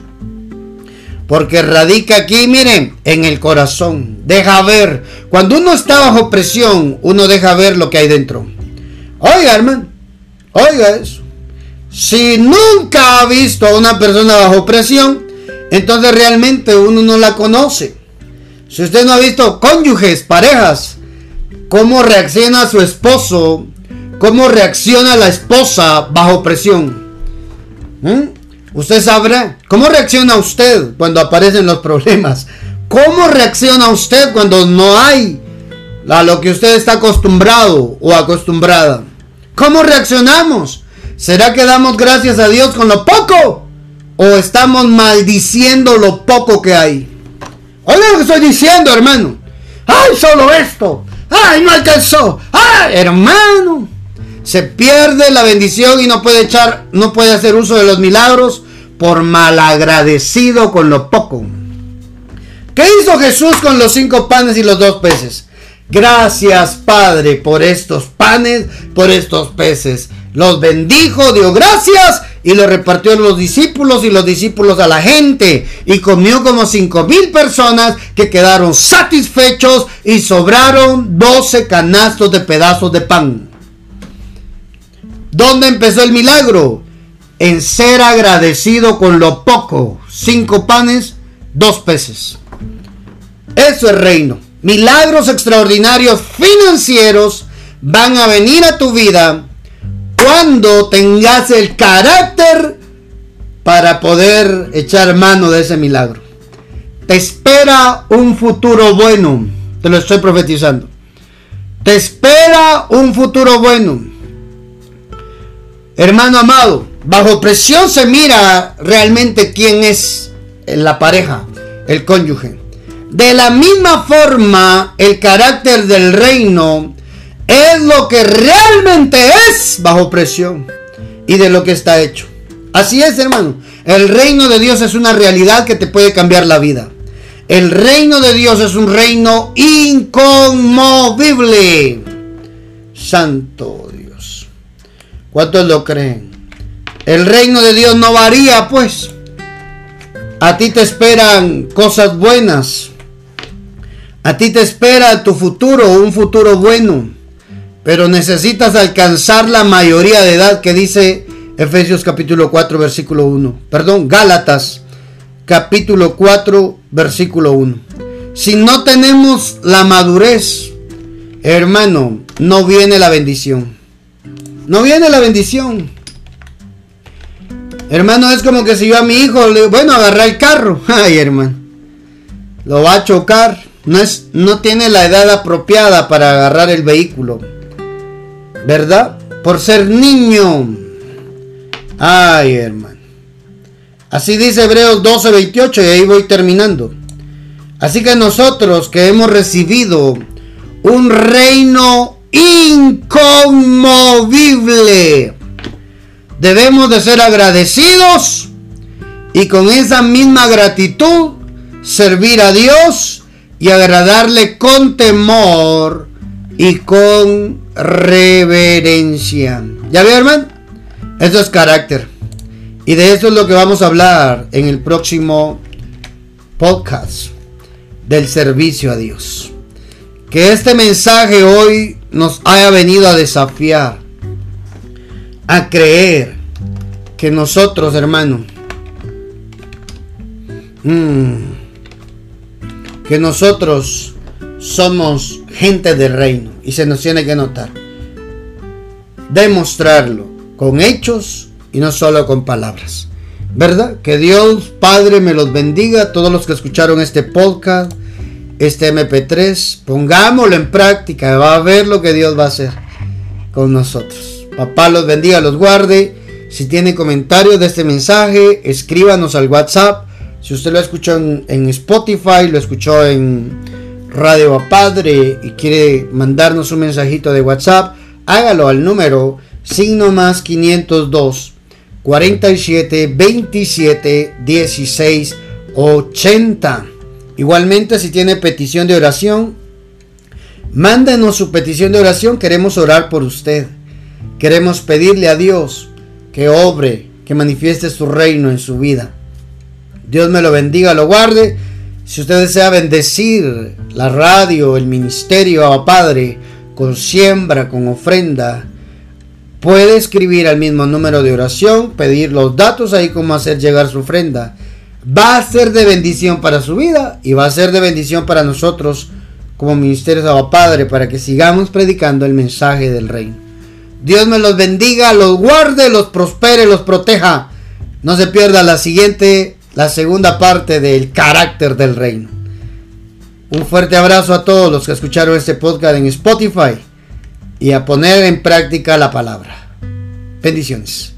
Porque radica aquí, miren, en el corazón. Deja ver. Cuando uno está bajo presión, uno deja ver lo que hay dentro. Oiga, hermano. Oiga eso. Si nunca ha visto a una persona bajo presión, entonces realmente uno no la conoce. Si usted no ha visto cónyuges, parejas, cómo reacciona su esposo, cómo reacciona la esposa bajo presión. ¿Mm? Usted sabrá cómo reacciona usted cuando aparecen los problemas. ¿Cómo reacciona usted cuando no hay a lo que usted está acostumbrado o acostumbrada? ¿Cómo reaccionamos? ¿Será que damos gracias a Dios con lo poco? ¿O estamos maldiciendo lo poco que hay? Oiga lo que estoy diciendo, hermano. ¡Ay, solo esto! ¡Ay, no alcanzó! ¡Ay, hermano! Se pierde la bendición y no puede echar, no puede hacer uso de los milagros por malagradecido con lo poco. ¿Qué hizo Jesús con los cinco panes y los dos peces? Gracias, Padre, por estos panes, por estos peces. Los bendijo, dio gracias y lo repartió a los discípulos y los discípulos a la gente. Y comió como cinco mil personas que quedaron satisfechos y sobraron doce canastos de pedazos de pan. ¿Dónde empezó el milagro? En ser agradecido con lo poco. Cinco panes, dos peces. Eso es reino. Milagros extraordinarios financieros van a venir a tu vida cuando tengas el carácter para poder echar mano de ese milagro. Te espera un futuro bueno. Te lo estoy profetizando. Te espera un futuro bueno. Hermano amado, bajo presión se mira realmente quién es la pareja, el cónyuge. De la misma forma, el carácter del reino es lo que realmente es bajo presión y de lo que está hecho. Así es, hermano. El reino de Dios es una realidad que te puede cambiar la vida. El reino de Dios es un reino inconmovible. Santo ¿Cuántos lo creen? El reino de Dios no varía, pues. A ti te esperan cosas buenas. A ti te espera tu futuro, un futuro bueno. Pero necesitas alcanzar la mayoría de edad que dice Efesios capítulo 4 versículo 1. Perdón, Gálatas capítulo 4 versículo 1. Si no tenemos la madurez, hermano, no viene la bendición. No viene la bendición. Hermano, es como que si yo a mi hijo le bueno, agarrar el carro. Ay, hermano. Lo va a chocar. No, es, no tiene la edad apropiada para agarrar el vehículo. ¿Verdad? Por ser niño. Ay, hermano. Así dice Hebreos 12:28 y ahí voy terminando. Así que nosotros que hemos recibido un reino inconmovible. Debemos de ser agradecidos y con esa misma gratitud servir a Dios y agradarle con temor y con reverencia. ¿Ya ve, hermano? Eso es carácter. Y de eso es lo que vamos a hablar en el próximo podcast del servicio a Dios. Que este mensaje hoy nos haya venido a desafiar, a creer que nosotros, hermano, mm, que nosotros somos gente del reino y se nos tiene que notar. Demostrarlo con hechos y no solo con palabras. ¿Verdad? Que Dios Padre me los bendiga. Todos los que escucharon este podcast, este MP3, pongámoslo en práctica. Va a ver lo que Dios va a hacer con nosotros. Papá los bendiga, los guarde. Si tienen comentarios de este mensaje, escríbanos al WhatsApp. Si usted lo escuchó en, en Spotify, lo escuchó en Radio Padre y quiere mandarnos un mensajito de WhatsApp, hágalo al número signo más 502 47 27 16 80. Igualmente, si tiene petición de oración, mándenos su petición de oración. Queremos orar por usted. Queremos pedirle a Dios que obre, que manifieste su reino en su vida. Dios me lo bendiga, lo guarde. Si usted desea bendecir la radio, el ministerio a Padre, con siembra, con ofrenda, Puede escribir al mismo número de oración, pedir los datos ahí como hacer llegar su ofrenda. Va a ser de bendición para su vida y va a ser de bendición para nosotros como Ministerio de Padre para que sigamos predicando el mensaje del reino. Dios me los bendiga, los guarde, los prospere, los proteja. No se pierda la siguiente, la segunda parte del carácter del reino. Un fuerte abrazo a todos los que escucharon este podcast en Spotify y a poner en práctica la palabra. Bendiciones.